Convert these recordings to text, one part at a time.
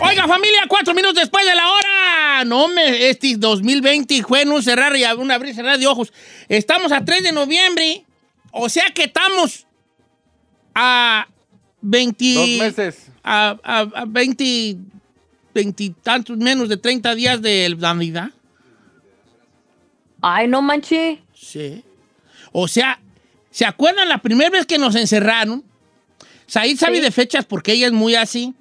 Oiga, familia, cuatro minutos después de la hora. No me, este 2020 fue en un cerrar y un abrir y cerrar de ojos. Estamos a 3 de noviembre. O sea que estamos a 20. Dos meses. A, a, a 20, 20 tantos, menos de 30 días de Navidad. Ay, no manche. Sí. O sea, ¿se acuerdan la primera vez que nos encerraron? Said sabe Sí. de fechas porque ella es muy así.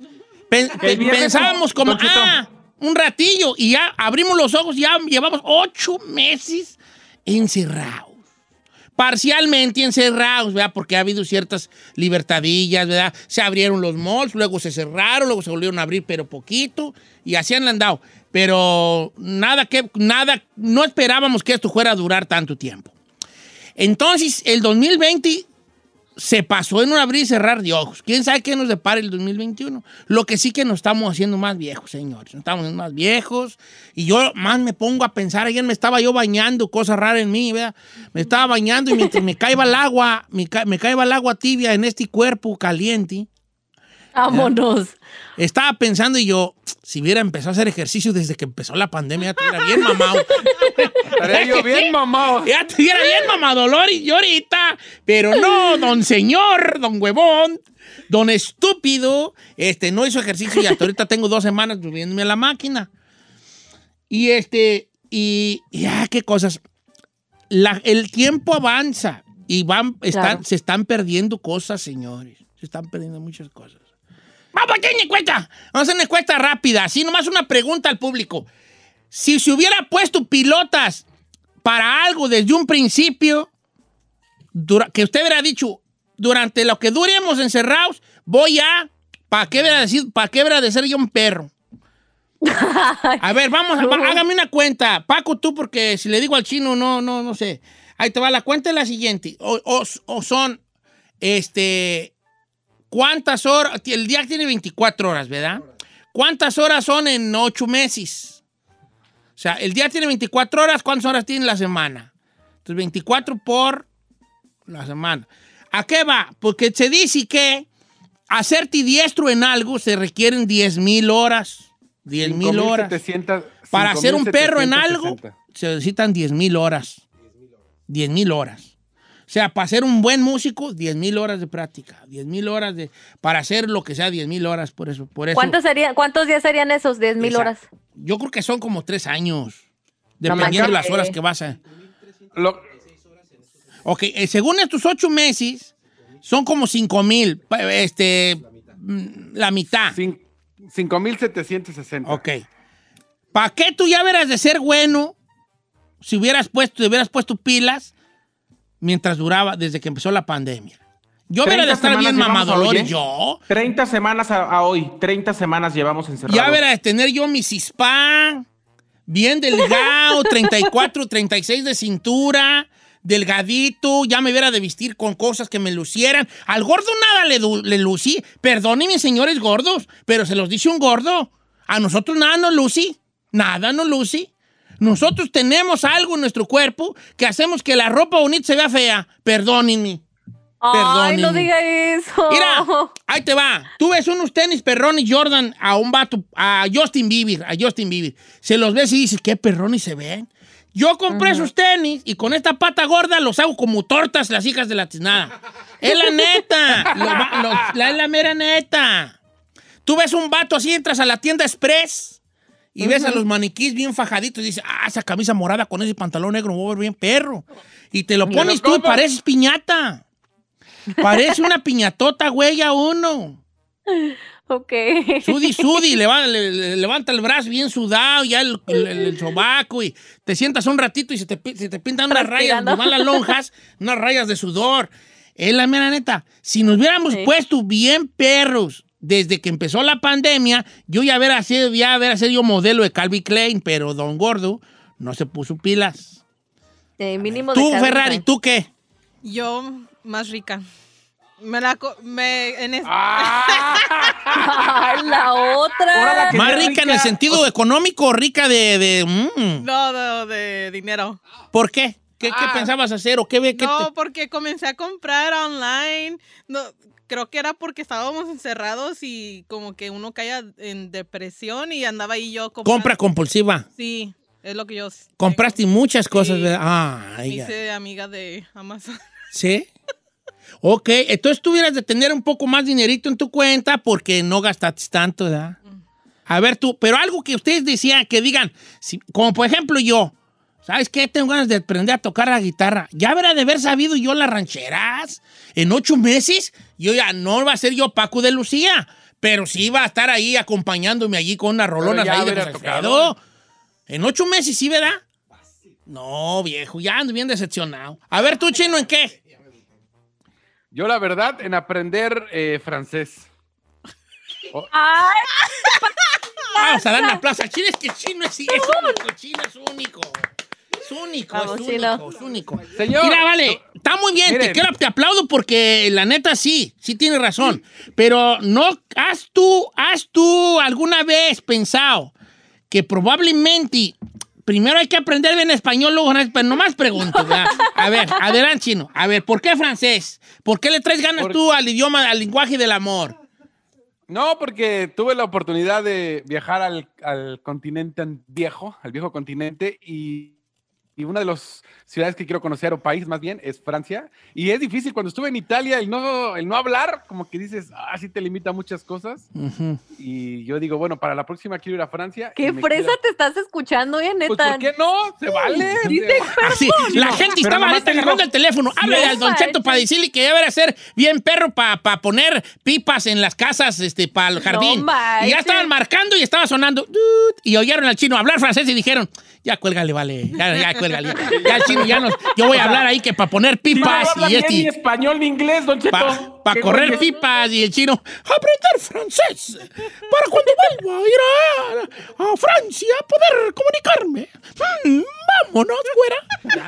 Pen- pensábamos como, ah, un ratillo y ya abrimos los ojos, ya llevamos ocho meses encerrados. Parcialmente encerrados, ¿verdad? Porque ha habido ciertas libertadillas, ¿verdad? Se abrieron los malls, luego se cerraron, luego se volvieron a abrir, pero poquito, y así han andado. Pero nada que, nada, no esperábamos que esto fuera a durar tanto tiempo. Entonces, el 2020 se pasó en un abrir y cerrar de ojos. ¿Quién sabe qué nos depara el 2021? Lo que sí que nos estamos haciendo más viejos, señores. Nos estamos haciendo más viejos. Y yo más me pongo a pensar. Ayer me estaba yo bañando, cosa rara en mí, ¿verdad? Me estaba bañando y mientras me caía el agua, me, ca- me caía el agua tibia en este cuerpo caliente, Vámonos. estaba pensando y yo, si hubiera empezado a hacer ejercicio desde que empezó la pandemia, ya estuviera bien mamado. Estaré yo bien mamado. Ya estuviera bien mamadolor y yo ahorita. Pero no, don señor, don huevón, don estúpido, este, no hizo ejercicio y hasta ahorita tengo dos semanas subiéndome a la máquina. Y este, y ya, qué cosas. La- el tiempo avanza y van, están, Claro. se están perdiendo cosas, señores. Se están perdiendo muchas cosas. Vamos a hacer una encuesta. Vamos a hacer una encuesta rápida. Así nomás una pregunta al público. Si se hubiera puesto pilotas para algo desde un principio, que usted hubiera dicho, durante lo que duremos encerrados, voy a, ¿para qué hubiera decir, para qué de ser yo un perro? A ver, vamos, va- hágame una cuenta. Paco, tú, porque si le digo al chino, no, no, no sé. Ahí te va, la cuenta es la siguiente. O, o- o son, este, ¿cuántas horas? El día tiene 24 horas, ¿verdad? ¿Cuántas horas son en ocho meses? O sea, el día tiene 24 horas, ¿cuántas horas tiene la semana? Entonces, 24 por la semana. ¿A qué va? Porque se dice que hacerte diestro en algo se requieren 10 mil horas. 10 mil horas. 5,700 Para ser un perro en algo, 5,760. se necesitan 10 mil horas. 10 mil horas. O sea, para ser un buen músico, 10 mil horas de práctica. 10 mil horas de... Para hacer lo que sea, 10 mil horas. Por eso, por eso. ¿Cuántos, serían, ¿Cuántos días serían esos 10 mil horas? Yo creo que son como tres años. Dependiendo de las horas que vas a... Lo- Ok, eh, según estos ocho meses, son como 5 mil. Este... La mitad. cin- 5,760. Ok. ¿Para qué tú ya verás de ser bueno si hubieras puesto, te hubieras puesto pilas mientras duraba, desde que empezó la pandemia? Yo hubiera de 30 estar bien mamadolor, hoy, ¿eh? yo. 30 semanas a, a hoy, 30 semanas llevamos encerrados. Ya hubiera de tener yo mi cispa, bien delgado, 34, 36 de cintura, delgadito, ya me hubiera de vestir con cosas que me lucieran. Al gordo nada le, le lucí. Perdónenme, señores gordos, pero se los dice un gordo. A nosotros nada nos lucí. Nada nos lucí. Nosotros tenemos algo en nuestro cuerpo que hacemos que la ropa bonita se vea fea. Perdónenme. Ay, no diga eso. Mira, ahí te va. Tú ves unos tenis perrones Jordan a un vato, a Justin Bieber, a Justin Bieber. Se los ves y dices, qué perrones se ven. Yo compré esos tenis y con esta pata gorda los hago como tortas las hijas de la tiznada. Es la neta. Lo lo- la, es la mera neta. Tú ves un vato así, entras a la tienda Express y ves a los maniquís bien fajaditos y dices, ah, esa camisa morada con ese pantalón negro, voy a ver bien perro. Y te lo lo pones tú y pareces piñata. Parece una piñatota, güey, a uno. Ok. Sudi, sudi, leva- le- le- levanta el brazo bien sudado, ya el, el- el sobaco y te sientas un ratito y se te, se te pintan unas rayas, van las lonjas, unas rayas de sudor. Es la mera neta. Si nos hubiéramos Sí. puesto bien perros desde que empezó la pandemia, yo ya hubiera sido, ya hubiera sido modelo de Calvin Klein, pero Don Gordo no se puso pilas. Eh, mínimo de Tú, cada Ferrari. ¿tú qué? Yo, más rica. Me la... co- Me, en es- Ay, la otra. la que ¿Más sea rica en el rica, sentido económico o rica de... de mm? No, no, de dinero. ¿Por qué? ¿Qué, qué Ah. pensabas hacer o qué ve? qué No, te- porque comencé a comprar online. No, creo que era porque estábamos encerrados y como que uno caía en depresión y andaba ahí yo comprando. Compra compulsiva. Sí, es lo que yo. Compraste muchas cosas, Sí. Ah, Me hice amiga de Amazon. ¿Sí? Ok, entonces tuvieras de tener un poco más dinerito en tu cuenta porque no gastaste tanto, ¿verdad? A ver tú, pero algo que ustedes decían, que digan, si- como por ejemplo yo, ¿sabes qué? Tengo ganas de aprender a tocar la guitarra. Ya habrá de haber sabido yo las rancheras. En ocho meses, yo ya no va a ser yo Paco de Lucía, pero sí va a estar ahí acompañándome allí con unas rolonas ya ahí de. Alfredo. En ocho meses, ¿sí, verdad? No, viejo, ya ando bien decepcionado. A ver, tú, chino, ¿en qué? Yo, la verdad, en aprender eh, francés. Ay, Vamos a dar un aplauso al chino. Es que el chino es, es único. El chino es único. Es único, Vamos, es único, es único. Señor. Mira, vale, está muy bien, te, quiero, te aplaudo porque la neta sí, sí tienes razón. Pero no, has tú, has tú alguna vez pensado que probablemente primero hay que aprender bien español, luego pero nomás pregunto, ¿verdad? A ver, adelante, chino. A ver, ¿por qué francés? ¿Por qué le traes ganas Por- tú al idioma, al lenguaje del amor? No, porque tuve la oportunidad de viajar al, al continente viejo, al viejo continente, y, y una de las ciudades que quiero conocer, o país más bien, es Francia. Y es difícil cuando estuve en Italia, el no, el no hablar, como que dices, ah, sí te limita muchas cosas. Ujú. Y yo digo, bueno, para la próxima quiero ir a Francia. qué fresa quiero- te estás escuchando, eh, Pues, neta. ¿por qué no? Se vale. Dice Así, la gente pero estaba ahorita te digo- agarrando el teléfono. Háblale No al Don Cheto para decirle que a ser bien perro para poner pipas en las casas este, para el jardín. y ya estaban marcando y estaba sonando. Y oyeron al chino hablar francés y dijeron, ya cuélgale, vale. Ya, ya cuélgale. Ya, Ya el chino ya nos... Yo voy a hablar ahí que para poner no pipas habla y bien ni este... español ni inglés, Don Cheto. Para Qué correr güeyes. pipas y el chino, aprender francés para cuando vuelva a ir a, a Francia poder comunicarme. Mm, vámonos, güera.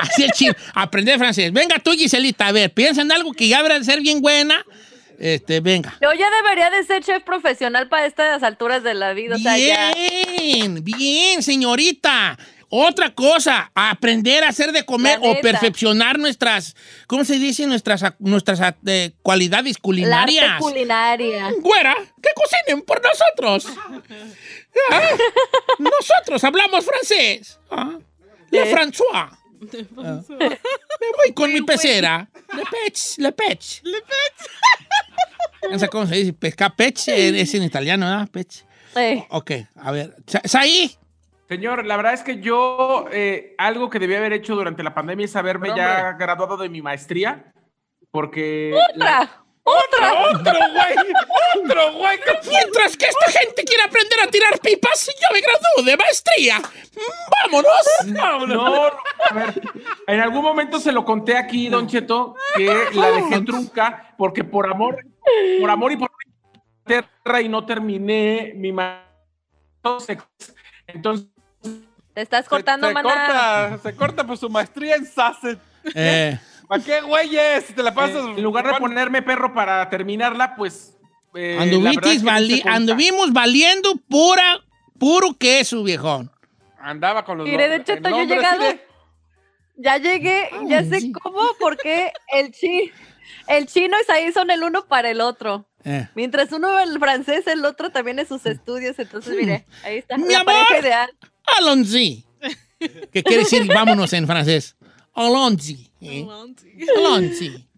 Así el chino, aprender francés. Venga tú, Giselita, a ver, piensa en algo que ya habrá de ser bien buena. Este, venga. Yo ya debería de ser chef profesional para estas alturas de la vida. O sea, ya. Bien, bien, señorita. Otra cosa, aprender a hacer de comer o perfeccionar nuestras, ¿cómo se dice? Nuestras, nuestras eh, cualidades culinarias. arte culinaria. Güera, que cocinen por nosotros. Ah, Nosotros hablamos francés. Ah, Le Ah, Me voy con mi pecera. Le pech, le pech. Le pech. No sé cómo se dice. Pesca pech eh, es en italiano, ¿verdad? Pech. Eh, Ok, a ver. Sa- Saí. Señor, la verdad es que yo eh, algo que debía haber hecho durante la pandemia es haberme Pero, ya graduado de mi maestría, porque... ¡Otra! ¡Otra! Otro güey, otro güey. Mientras que esta gente quiere aprender a tirar pipas, yo me gradúo de maestría. ¡Vámonos! No, a ver, en algún momento se lo conté aquí, Don Cheto, que la dejé trunca porque por amor, por amor y por tierra y no terminé mi Entonces, Te estás Se, cortando, se maná. corta, se corta por su maestría en Sasset. Eh, ¿Para qué, güeyes? Si te la pasas. eh, en lugar de ponerme perro para terminarla, pues. eh, es que vali- anduvimos valiendo pura, puro queso, viejón. Andaba con los Mire, de el yo he llegado. de- Ya llegué, ya sé sí. cómo, porque el, chi, el chino y Saí son el uno para el otro. Eh. Mientras uno el francés, el otro también en sus estudios. Entonces, mire, ahí está. Mi la amor. pareja ideal. Allons-y. ¿Qué quiere decir vámonos en francés? Allons-y. ¿Eh?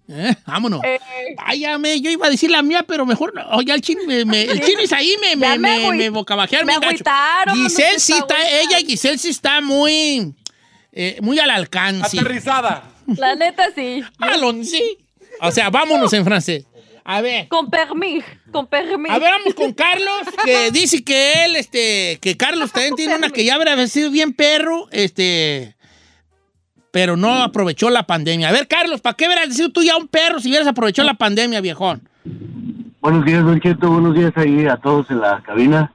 ¿eh? Vámonos. Eh, Váyame, yo iba a decir la mía, pero mejor no. Oye, el chino, me, me- el chino es ahí, me, me, me me, bocabajearon me agüitaron, Giselle sí está, ella, Giselle sí está muy, eh, muy al alcance. Aterrizada. la neta, sí. Allons-y. O sea, vámonos en francés. A ver. Con permis, con permis. A ver, vamos con Carlos, que dice que él, este, que Carlos también tiene una que ya habría sido bien perro, este, pero no aprovechó la pandemia. A ver, Carlos, ¿para qué hubieras sido tú ya un perro si hubieras aprovechado la pandemia, viejón? Buenos días, Don Cheto. Buenos días ahí a todos en la cabina.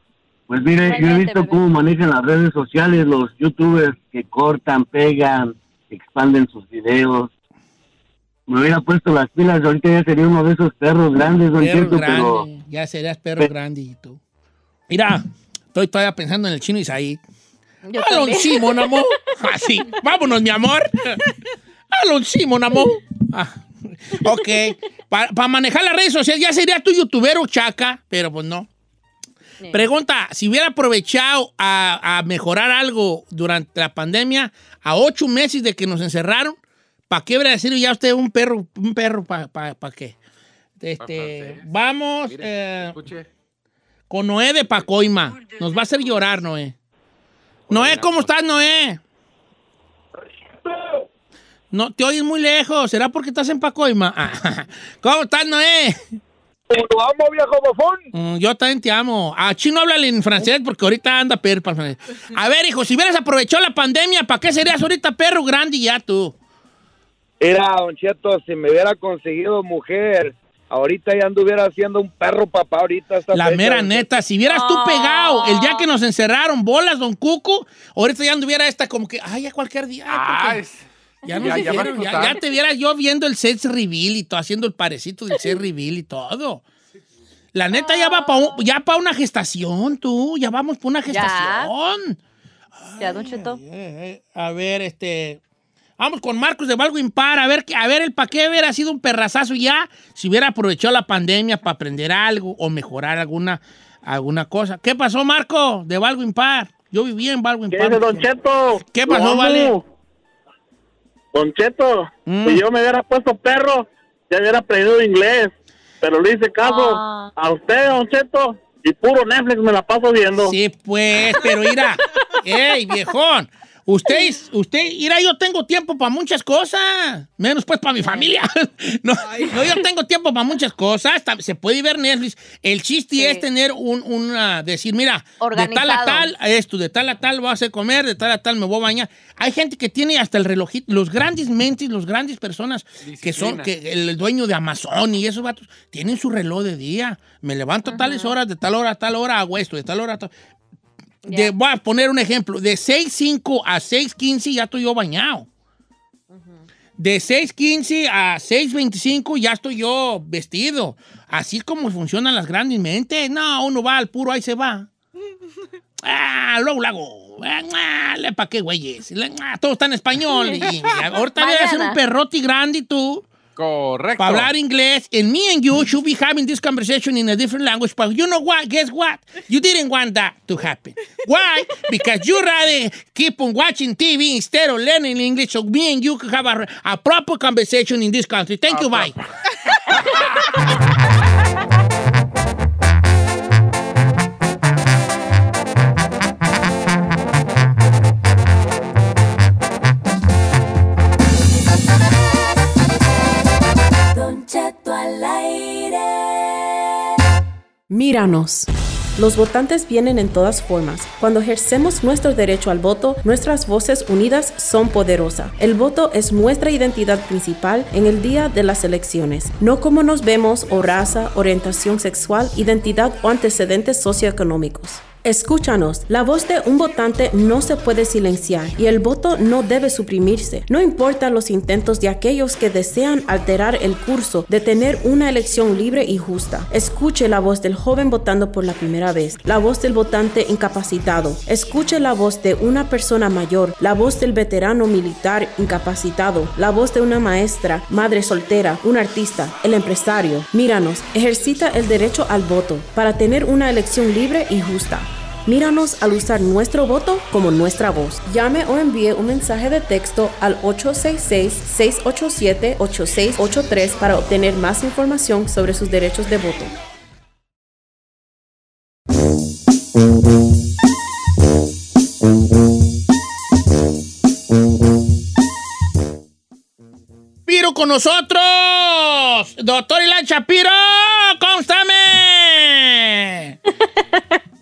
Pues mire, yo he visto bebé. cómo manejan las redes sociales los youtubers que cortan, pegan, expanden sus videos. Me hubiera puesto las pilas, ahorita ya sería uno de esos perros grandes, Don Perro Cheto, grande, pero ya serías perro grande y tú. Mira, estoy todavía pensando en el chino Isaí. Yo Alon también. sí, mon amor. Así. Vámonos, mi amor. Alon sí, mon amor. Ah, ok. Para manejar las redes sociales ya sería tu youtuber o chaca, pero pues no. Sí. Pregunta, si hubiera aprovechado a, a mejorar algo durante la pandemia, a ocho meses de que nos encerraron, ¿para qué hubiera decir ya usted un perro, un perro, ¿para qué? Este, vamos Mire, eh, con Noé de Pacoima. Nos va a hacer llorar, Noé. Noé, ¿cómo estás, Noé? No, te oyes muy lejos. ¿Será porque estás en Pacoima? Ah, ¿Cómo estás, Noé? Lo amo, viejo bofón. Mm, yo también te amo. A chino háblale en francés porque ahorita anda perro para francés. A ver, hijo, si hubieras aprovechado la pandemia, ¿para qué serías ahorita perro grande y ya tú? Mira, Don Cheto, si me hubiera conseguido mujer, ahorita ya anduviera haciendo un perro papá ahorita. esta La fecha, mera don neta, si vieras tú pegado el día que nos encerraron, bolas, don Cuco, ahorita ya anduviera esta como que, ay, ya cualquier día. ay, Ah, Ya, nos Ya- ya va a dijeron, ya, explotar. ya te viera yo viendo el set reveal y todo, haciendo el parecito del set reveal y todo. La neta ya va para ya pa una gestación, tú. Ya vamos para una gestación. Ya, Don Cheto. Eh, eh, A ver, este. Vamos con Marcos de Valgo Impar. A ver, que- a ver el pa' qué hubiera sido un perrazazo ya si hubiera aprovechado la pandemia para aprender algo o mejorar alguna, alguna cosa. ¿Qué pasó, Marco, de Valgo Impar? Yo vivía en Valgo ¿Qué Impar. dice, Don Cheto? ¿Qué pasó, vale? Don Cheto, Mm. si yo me hubiera puesto perro, ya hubiera aprendido inglés. Pero le hice caso Ah. a usted, Don Cheto, y puro Netflix me la paso viendo. Sí, pues, pero mira, ey, viejón, usted, usted, mira, yo tengo tiempo para muchas cosas, menos pues para mi familia. No, no, yo tengo tiempo para muchas cosas, se puede ver Netflix. El chiste Sí. es tener un, una, decir, mira, de tal a tal, esto, de tal a tal voy a hacer comer, de tal a tal me voy a bañar. Hay gente que tiene hasta el relojito, los grandes mentes, los grandes personas que son, que el dueño de Amazon y esos vatos, tienen su reloj de día. Me levanto a tales horas, de tal hora a tal hora hago esto, de tal hora a tal de- voy a poner un ejemplo. De 6.05 a 6.15 ya estoy yo bañado. De 6.15 a 6.25 ya estoy yo vestido. Así es como funcionan las grandes mentes. No, uno va al puro, ahí se va. Ah, luego lo hago. ¿Para qué, güeyes? Ah, Todo está en español. Y, ahorita voy a hacer un perrote grande y tú. Correcto. Para hablar inglés, and me and you should be having this conversation in a different language. But you know what? Guess what? You didn't want that to happen. Why? Because you rather keep on watching TV instead of learning English. So me and you could have a, a proper conversation in this country. Thank you, bye. Los votantes vienen en todas formas. Cuando ejercemos nuestro derecho al voto, nuestras voces unidas son poderosas. El voto es nuestra identidad principal en el día de las elecciones, no como nos vemos o raza, orientación sexual, identidad o antecedentes socioeconómicos. Escúchanos, la voz de un votante no se puede silenciar y el voto no debe suprimirse. No importa los intentos de aquellos que desean alterar el curso de tener una elección libre y justa. Escuche la voz del joven votando por la primera vez, la voz del votante incapacitado. Escuche la voz de una persona mayor, la voz del veterano militar incapacitado, la voz de una maestra, madre soltera, un artista, el empresario. Míranos, ejercita el derecho al voto para tener una elección libre y justa. Míranos al usar nuestro voto como nuestra voz. Llame o envíe un mensaje de texto al 866-687-8683 para obtener más información sobre sus derechos de voto. Piro con nosotros, doctor Ilan Shapiro, ¡Constame!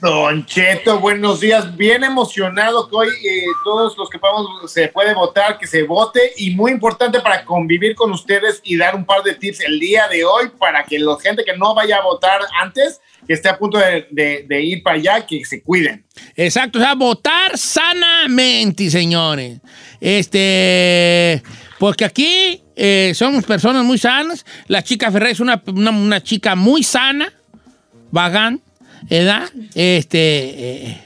Don Cheto, buenos días. Bien emocionado que hoy eh, todos los que podamos se puede votar, que se vote y muy importante para convivir con ustedes y dar un par de tips el día de hoy para que la gente que no vaya a votar antes, que esté a punto de, ir para allá, que se cuiden. Exacto, o sea, votar sanamente, señores. Este, porque aquí eh, somos personas muy sanas. La chica Ferrer es una, una- una chica muy sana, vagán, ¿verdad? Este, eh,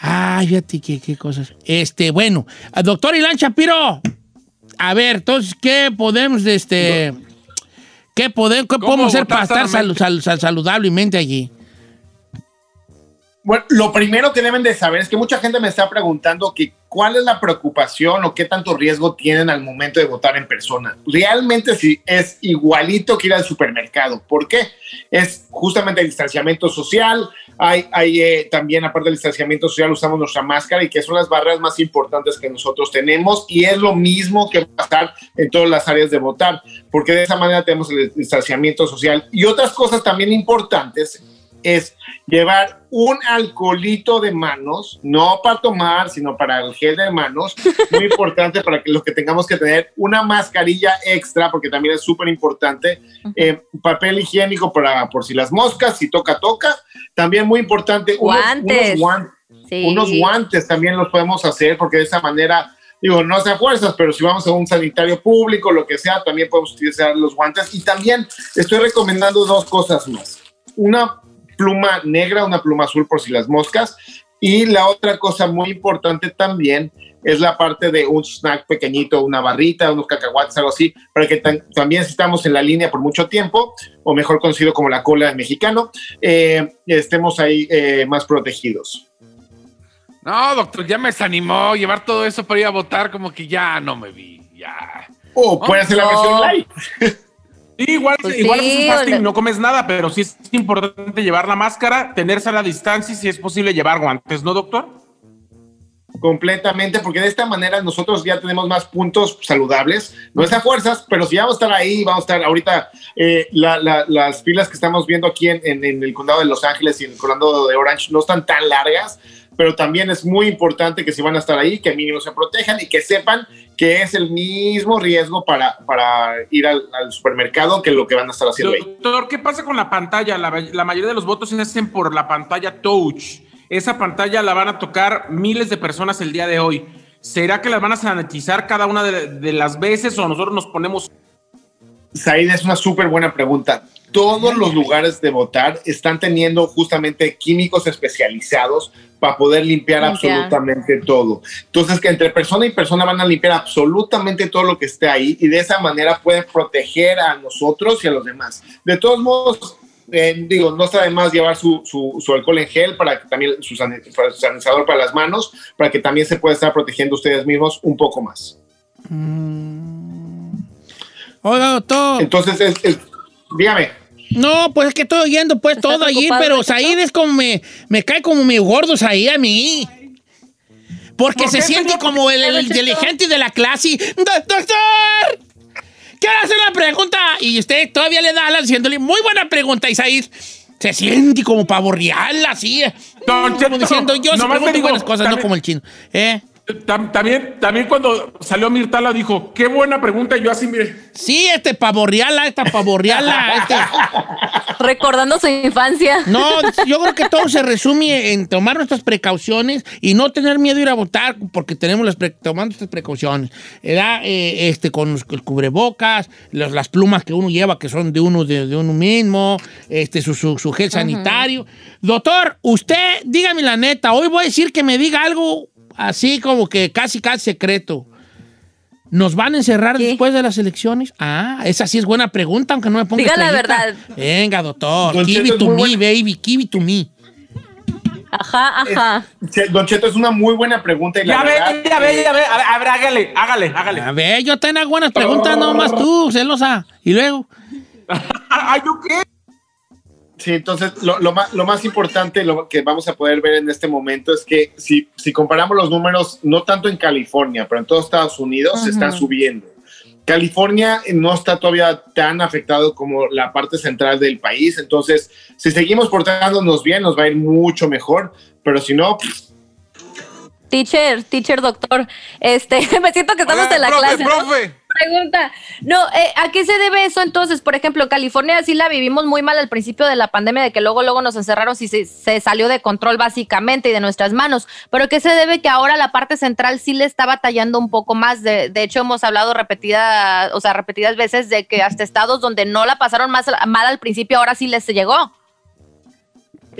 Ay, fíjate qué, qué cosas. Este, bueno, doctor Ilan Shapiro. A ver, entonces, ¿qué podemos, este, qué, podemos, qué ¿Cómo podemos hacer para estar sanamente? sal- sal- saludablemente allí? Bueno, lo primero que deben de saber es que mucha gente me está preguntando que cuál es la preocupación o qué tanto riesgo tienen al momento de votar en persona. Realmente sí es igualito que ir al supermercado. ¿Por qué? Es justamente el distanciamiento social. Hay, hay eh, también, aparte del distanciamiento social, usamos nuestra máscara y que son las barreras más importantes que nosotros tenemos. Y es lo mismo que pasar en todas las áreas de votar, porque de esa manera tenemos el distanciamiento social. Y otras cosas también importantes es llevar un alcoholito de manos, no para tomar, sino para el gel de manos, muy importante para que los que tengamos que tener una mascarilla extra, porque también es súper importante, eh, papel higiénico para por si las moscas, si toca, toca, también muy importante, unos- Guantes. unos guan- Sí. unos guantes también los podemos hacer, porque de esa manera, digo, no sea fuerzas, pero si vamos a un sanitario público, lo que sea, también podemos utilizar los guantes. Y también estoy recomendando dos cosas más. Una pluma negra, una pluma azul por si las moscas. Y la otra cosa muy importante también es la parte de un snack pequeñito, una barrita, unos cacahuates, algo así, para que también si estamos en la línea por mucho tiempo, o mejor conocido como la cola del mexicano, eh, estemos ahí eh, más protegidos. No, doctor, ya me desanimó llevar todo eso para ir a votar, como que ya no me vi, ya. O puede ser la versión light. Sí, igual, Pues igual sí, es un fasting, ole. no comes nada, pero sí es importante llevar la máscara, tenerse a la distancia y si es posible llevar guantes, ¿no, doctor? completamente, porque de esta manera nosotros ya tenemos más puntos saludables, no es a fuerzas, pero si vamos a estar ahí, vamos a estar ahorita, eh, la- la- las filas que estamos viendo aquí en, en- en el condado de Los Ángeles y en el condado de Orange no están tan largas, pero también es muy importante que si van a estar ahí, que mínimo se protejan y que sepan que es el mismo riesgo para, para ir al, al supermercado que lo que van a estar haciendo ahí. Doctor, ¿qué pasa con la pantalla? La, la mayoría de los votos se hacen por la pantalla touch. Esa pantalla la van a tocar miles de personas el día de hoy. ¿Será que las van a sanitizar cada una de, de las veces o nosotros nos ponemos Said, es una súper buena pregunta. Todos los lugares de votar están teniendo justamente químicos especializados para poder limpiar, absolutamente todo. Entonces, que entre persona y persona van a limpiar absolutamente todo lo que esté ahí y de esa manera pueden proteger a nosotros y a los demás. De todos modos, eh, digo, no está de más llevar su, su- su alcohol en gel para que también su sanitizador para las manos, para que también se pueda estar protegiendo ustedes mismos un poco más. Oiga, doctor. Entonces, es- es- dígame. No, pues es que estoy oyendo pues ¿Estás todo allí, pero? Said es como me, me cae como medio gordos ahí a mí. Porque ¿Por se siente señor? como el, inteligente de la clase. ¡Do- ¡Doctor! Quiero hacer una pregunta. Y usted todavía le da la diciéndole, muy buena pregunta, Isaid. Se siente como pavo real, así. Don como Cheto, diciendo, yo sí nomás pregunto digo, buenas cosas, no como el chino. ¿Eh? Tam- También, también cuando salió Mirtala dijo, qué buena pregunta, y yo así, mire, Sí, este pavorreala, esta pavorreala, este. Recordando su infancia. No, yo creo que todo se resume en tomar nuestras precauciones y no tener miedo de ir a votar porque tenemos las pre- tomando estas precauciones. ¿verdad? Eh, este, con los- el cubrebocas, los- las plumas que uno lleva que son de uno, de, de uno mismo, este, su, su- su gel sanitario. Doctor, usted, dígame la neta, hoy voy a decir que me diga algo así como que casi, casi secreto. ¿Nos van a encerrar ¿Qué? después de las elecciones? Ah, esa sí es buena pregunta, aunque no me ponga Diga la verdad. Venga, doctor. Don Give Cheto it es to me, bueno. baby. Give it to me. Ajá, ajá. Che, Don Cheto, es una muy buena pregunta y la ya ve, ya ve, ya ve, a ver, a ver, hágale, hágale, hágale. A ver, yo tengo buenas preguntas, no más tú, celosa. Y luego, Ay, ¿yo qué? Sí, entonces lo, lo más, lo más importante lo que vamos a poder ver en este momento es que si, si comparamos los números, no tanto en California, pero en todos Estados Unidos se están subiendo. California no está todavía tan afectado como la parte central del país, entonces si seguimos portándonos bien nos va a ir mucho mejor, pero si no, pues, Teacher, teacher, doctor. Este, me siento que estamos Hola, en la profe, clase. ¿no? profe. Pregunta. No, eh, ¿a qué se debe eso entonces? Por ejemplo, California sí la vivimos muy mal al principio de la pandemia, de que luego, luego nos encerraron y se, se salió de control básicamente y de nuestras manos. Pero ¿qué se debe que ahora la parte central sí le está batallando un poco más? De, de hecho, hemos hablado repetida, o sea, repetidas veces de que hasta estados donde no la pasaron más mal al principio, ahora sí les llegó.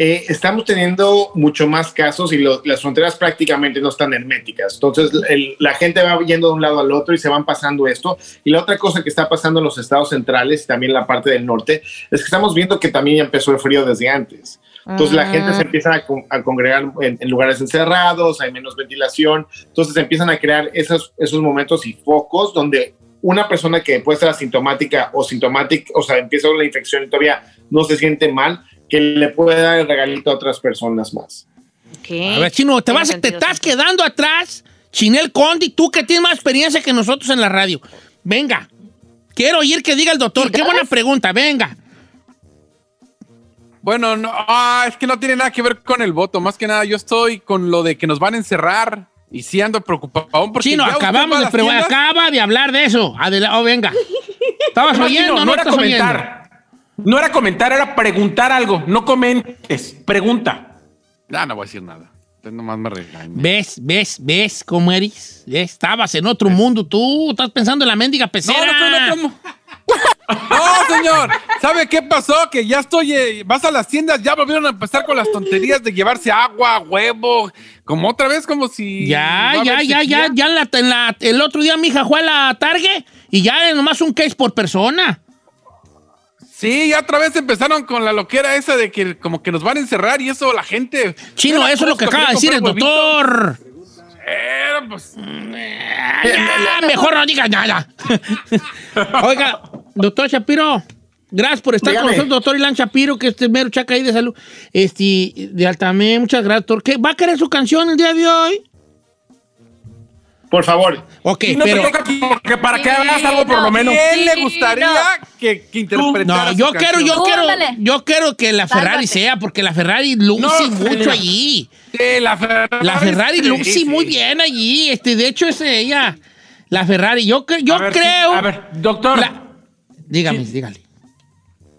Eh, estamos teniendo mucho más casos y lo- las fronteras prácticamente no están herméticas. Entonces, el- la gente va yendo de un lado al otro y se van pasando esto. Y la otra cosa que está pasando en los estados centrales y también en la parte del norte es que estamos viendo que también empezó el frío desde antes. Entonces la gente se empieza a, con- a congregar en, en lugares encerrados, hay menos ventilación, entonces se empiezan a crear esos, esos momentos y focos donde una persona que puede ser asintomática o sintomática, o sea, empieza la infección y todavía no se siente mal, que le puede dar el regalito a otras personas más. A ver, Chino, te, vas, te estás quedando atrás. Chinel Condi, tú que tienes más experiencia que nosotros en la radio. Venga, quiero oír que diga el doctor. Qué buena pregunta, venga. Bueno, no, ah, es que no tiene nada que ver con el voto. Más que nada, yo estoy con lo de que nos van a encerrar y sí ando preocupado. Porque Chino, acabamos de acaba de hablar de eso. Adela- oh, venga. ¿Estabas No, oyendo no, o no no era estás oyendo? No era comentar, era preguntar algo. No comentes, pregunta. Ya no voy a decir nada. Nomás me. ¿Ves, ves, ves cómo eres? ¿Ves? Estabas en otro mundo. Tú estás pensando en la mendiga No, pecera. no otro mu- No, señor. ¿Sabe qué pasó? Que ya estoy. eh, vas a las tiendas, ya volvieron a empezar con las tonterías de llevarse agua, huevo. Como otra vez, como si. Ya, no ya, ya, ya, ya en la- en la- el otro día mi hija fue a la Target y ya es nomás un case por persona. Sí, ya otra vez empezaron con la loquera esa de que como que nos van a encerrar y eso la gente. Chino, eso es lo que acaba de decir el doctor. Pero, pues, Ya, mejor no digas nada. Oiga, doctor Shapiro, gracias por estar con nosotros, doctor Ilan Shapiro, que este mero chaca ahí de salud. Este, de Altamé, muchas gracias, doctor. ¿Qué, ¿Va a querer su canción el día de hoy? Por favor. Ok, Y no pero... te toca porque para que Sí, hagas algo por no. lo menos. ¿Quién le gustaría no. que, que interpretara No, su yo canción? quiero, yo quiero, yo quiero que la Ferrari Sálvate. sea, porque la Ferrari luce No, mucho allí. Sí, la Ferrari. La Ferrari sí, luce sí. muy bien allí. Este, de hecho, es ella. La Ferrari. Yo, yo A ver, sí, creo. a ver, doctor. La- Dígame, Sí. dígale.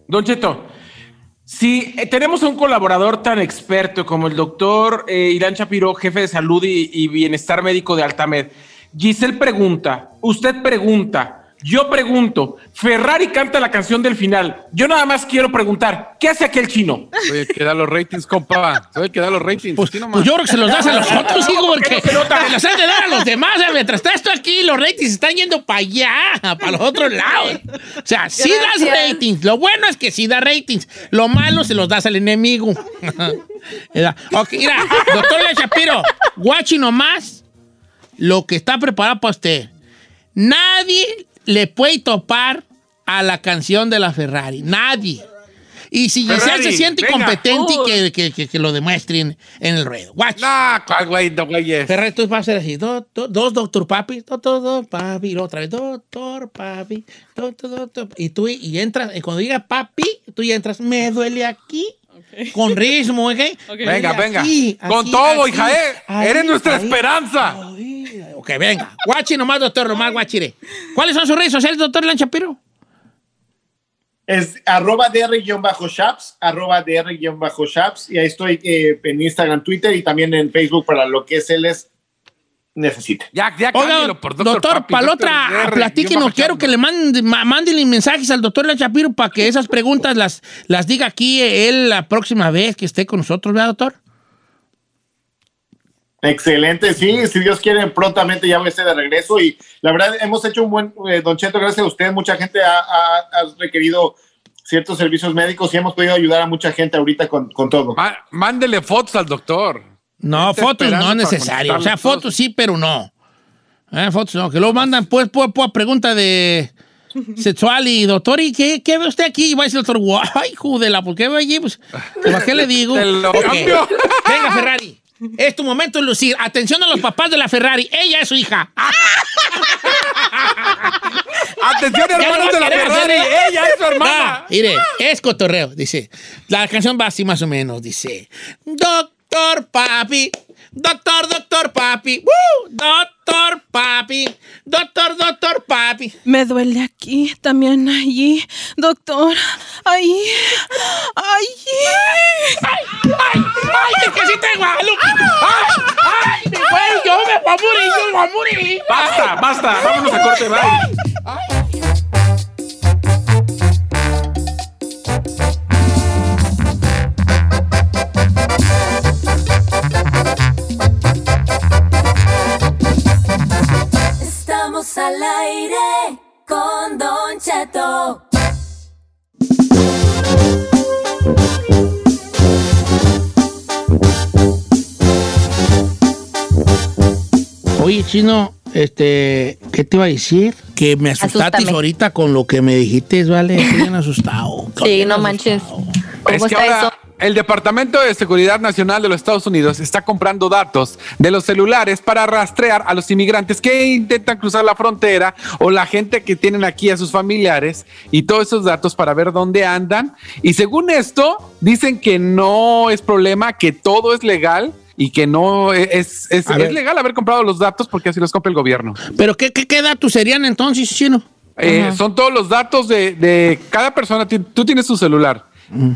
Don Cheto, si eh, tenemos a un colaborador tan experto como el doctor eh, Irán Chapiro, jefe de salud y, y bienestar médico de Altamed, Giselle pregunta, usted pregunta, yo pregunto, Ferrari canta la canción del final. Yo nada más quiero preguntar, ¿qué hace aquel chino? Soy el que da los ratings, compa. Soy el que da los ratings. Pues, nomás. pues yo creo que se los das a los otros, hijo, porque no se los has de dar a los demás. eh, Mientras está esto aquí, los ratings están yendo para allá, para los otros lados. O sea, sí das ratings. Lo bueno es que sí da ratings. Lo malo se los das al enemigo. Mira, ok, mira, doctor Le Shapiro, guachi nomás lo que está preparado para usted. Nadie le puede topar a la canción de la Ferrari. Nadie. Y si Giselle Ferrari, se siente venga. competente, Uy. que, que, que, que lo demuestren en el ruedo. Watch. Nah, cuál güey, no güeyes. Ferrari, tú vas a ser así. Do- do- dos Doctor Papi, Doctor do, Papi, y luego otra vez Doctor Papi, Doctor Doctor. Y tú y entras, y cuando diga Papi, tú ya entras, me duele aquí. Con ritmo, ¿ok? Ok. Venga, venga. Aquí, Con aquí, todo, aquí, hija, ¿eh? ahí, Eres nuestra ahí. esperanza. Ay, Ok, venga. Guachi nomás, doctor, nomás guachire. ¿Cuáles son sus redes sociales, doctor Lanchapiro? Es arroba dr-shaps, arroba dr-shaps, y ahí estoy eh, en Instagram, Twitter y también en Facebook para lo que se les necesite. Ya, ya, Oiga, cámbialo por doctor. Papi, para la otra, platíquenos, quiero que le manden, ma- mándenle mensajes al doctor Lanchapiro para que esas preguntas las, las diga aquí él la próxima vez que esté con nosotros, ¿verdad, doctor? Excelente, sí, si Dios quiere, prontamente ya voy a estar de regreso y la verdad hemos hecho un buen, eh, Don Cheto, gracias a usted, mucha gente ha, ha- ha requerido ciertos servicios médicos y hemos podido ayudar a mucha gente ahorita con, con todo. Ma- mándele fotos al doctor. No, Está fotos no necesario. O sea, fotos sí, pero no. Eh, fotos no, que luego mandan pues, pues, pues pregunta de sexual y doctor, ¿y qué, qué ve usted aquí? Y va a decir el doctor, guay, judela, ¿por qué ve allí? Pues, ¿para qué le digo? Te lo Ok. cambio. Venga, Ferrari. Es tu momento de lucir. Atención a los papás de la Ferrari. Ella es su hija. Atención, hermanos no de la Ferrari. Ella es su hermana. Va, mire, es cotorreo, dice. La canción va así más o menos, dice. Doctor Papi, doctor, doctor Papi, ¡Woo! doctor Papi, doctor, doctor Papi. Me duele aquí, también allí, doctor. Ahí, ahí. ¡Ay, ay, ay! ¡Es que sí tengo a! ¡Ay, ay! ¡Me voy! ¡Yo me voy a morir! ¡Yo me voy a morir! Basta, basta, vámonos a corte, bye. Estamos al aire con Don Cheto. Oye, chino, este, ¿qué te iba a decir? Que me asustaste ahorita con lo que me dijiste, ¿vale? Estoy bien asustado. Sí, no manches. ¿Cómo está eso? El Departamento de Seguridad Nacional de los Estados Unidos está comprando datos de los celulares para rastrear a los inmigrantes que intentan cruzar la frontera o la gente que tienen aquí a sus familiares y todos esos datos para ver dónde andan. Y según esto, dicen que no es problema, que todo es legal. Y que no es, es, es legal haber comprado los datos porque así los compra el gobierno. ¿Pero qué, qué, qué datos serían entonces, chino? Eh, son todos los datos de, de cada persona. Tú tienes tu celular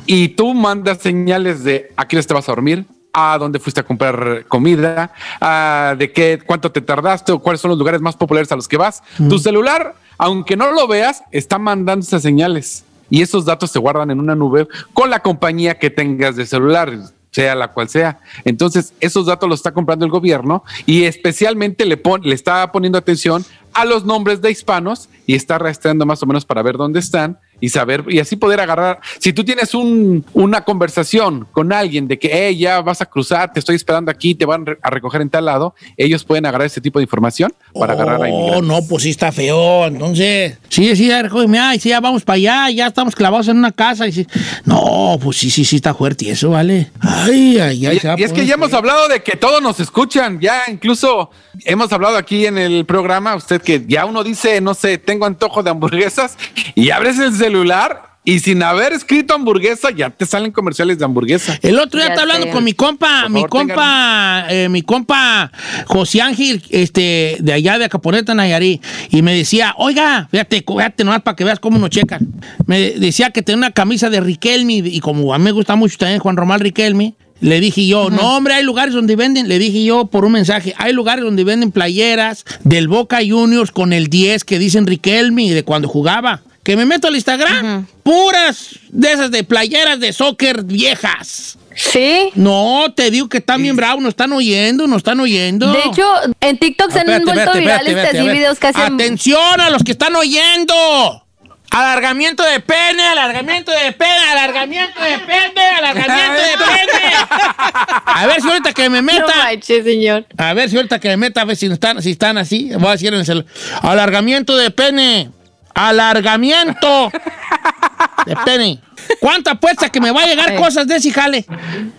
y tú mandas señales de a qué te vas a dormir, a dónde fuiste a comprar comida, a de qué, cuánto te tardaste o cuáles son los lugares más populares a los que vas. Tu celular, aunque no lo veas, está mandando esas señales y esos datos se guardan en una nube con la compañía que tengas de celular sea la cual sea. Entonces, esos datos los está comprando el gobierno y especialmente le, pon- le está poniendo atención a los nombres de hispanos y está rastreando más o menos para ver dónde están y saber y así poder agarrar. Si tú tienes un- una conversación con alguien de que hey, ya vas a cruzar, te estoy esperando aquí, te van a recoger en tal lado, ellos pueden agarrar ese tipo de información para agarrar a Oh, inmigrantes. no, pues sí está feo. Entonces, sí, sí, ya, recógeme, ay, sí, ya vamos para allá, ya estamos clavados en una casa. Y sí. No, pues sí, sí, sí está fuerte y eso, ¿vale? Ay, ay, ay. Y, se va a y es que ya hemos hablado de que todos nos escuchan, ya incluso hemos hablado aquí en el programa, usted que ya uno dice, no sé, tengo antojo de hamburguesas y abres el celular y sin haber escrito hamburguesa ya te salen comerciales de hamburguesa. El otro día Ya está hablando con mi compa, Por mi favor, compa, eh, mi compa José Ángel, este, de allá de Acaponeta, Nayarí, y me decía, oiga, fíjate, fíjate nomás para que veas cómo nos checan. Me decía que tenía una camisa de Riquelme, y como a mí me gusta mucho también Juan Román Riquelme, le dije yo, no hombre, hay lugares donde venden, le dije yo por un mensaje, hay lugares donde venden playeras del Boca Juniors con el 10 que dicen Riquelme de cuando jugaba. Que me meto al Instagram, puras de esas de playeras de soccer viejas. Sí. No, te digo que están bien bravos, nos están oyendo, nos están oyendo. De hecho, en TikTok se han vuelto virales así videos que hacen. Atención a los que están oyendo. Alargamiento de pene, alargamiento de pene, alargamiento de pene, alargamiento de pene. A ver si ahorita que me No meta. manches, señor. A ver si ahorita que me meta, a ver si están, si están así. Voy a decir en el celular. Alargamiento de pene. Alargamiento de pene. ¿Cuánta apuesta que me va a llegar cosas de ese jale?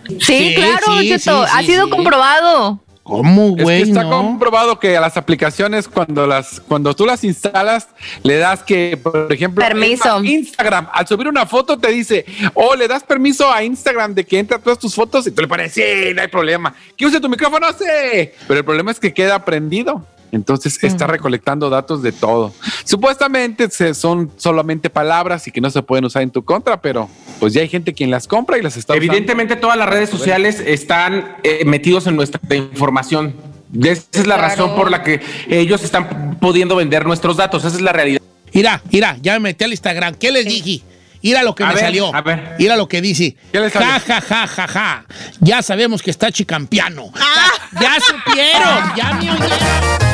Sí, Sí, claro, sí, Don Cheto, sí, ha sí, sido sí. comprobado. ¿Cómo, Es que güey? está no? comprobado que a las aplicaciones cuando las cuando tú las instalas le das que por ejemplo Permiso. Instagram al subir una foto te dice o le das permiso a Instagram de que entre todas tus fotos y tú le pones sí no hay problema que use tu micrófono sí pero el problema es que queda prendido entonces está recolectando datos de todo. Supuestamente se- son solamente palabras y que no se pueden usar en tu contra, pero pues ya hay gente quien las compra y las está usando. Evidentemente todas las redes sociales están eh, metidos en nuestra información. Esa es la Claro. razón por la que ellos están pudiendo vender nuestros datos. Esa es la realidad. Mira, mira, ya me metí al Instagram. ¿Qué les dije? Mira lo que A me ver, salió. a ver. Mira lo que dice. Ja, ja, ja, ja, ja. Ya sabemos que está chicampiano. Ah. Ya supieron, ya me oyeron.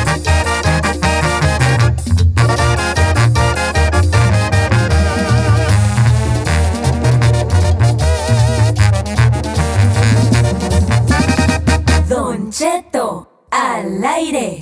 Cheto al aire.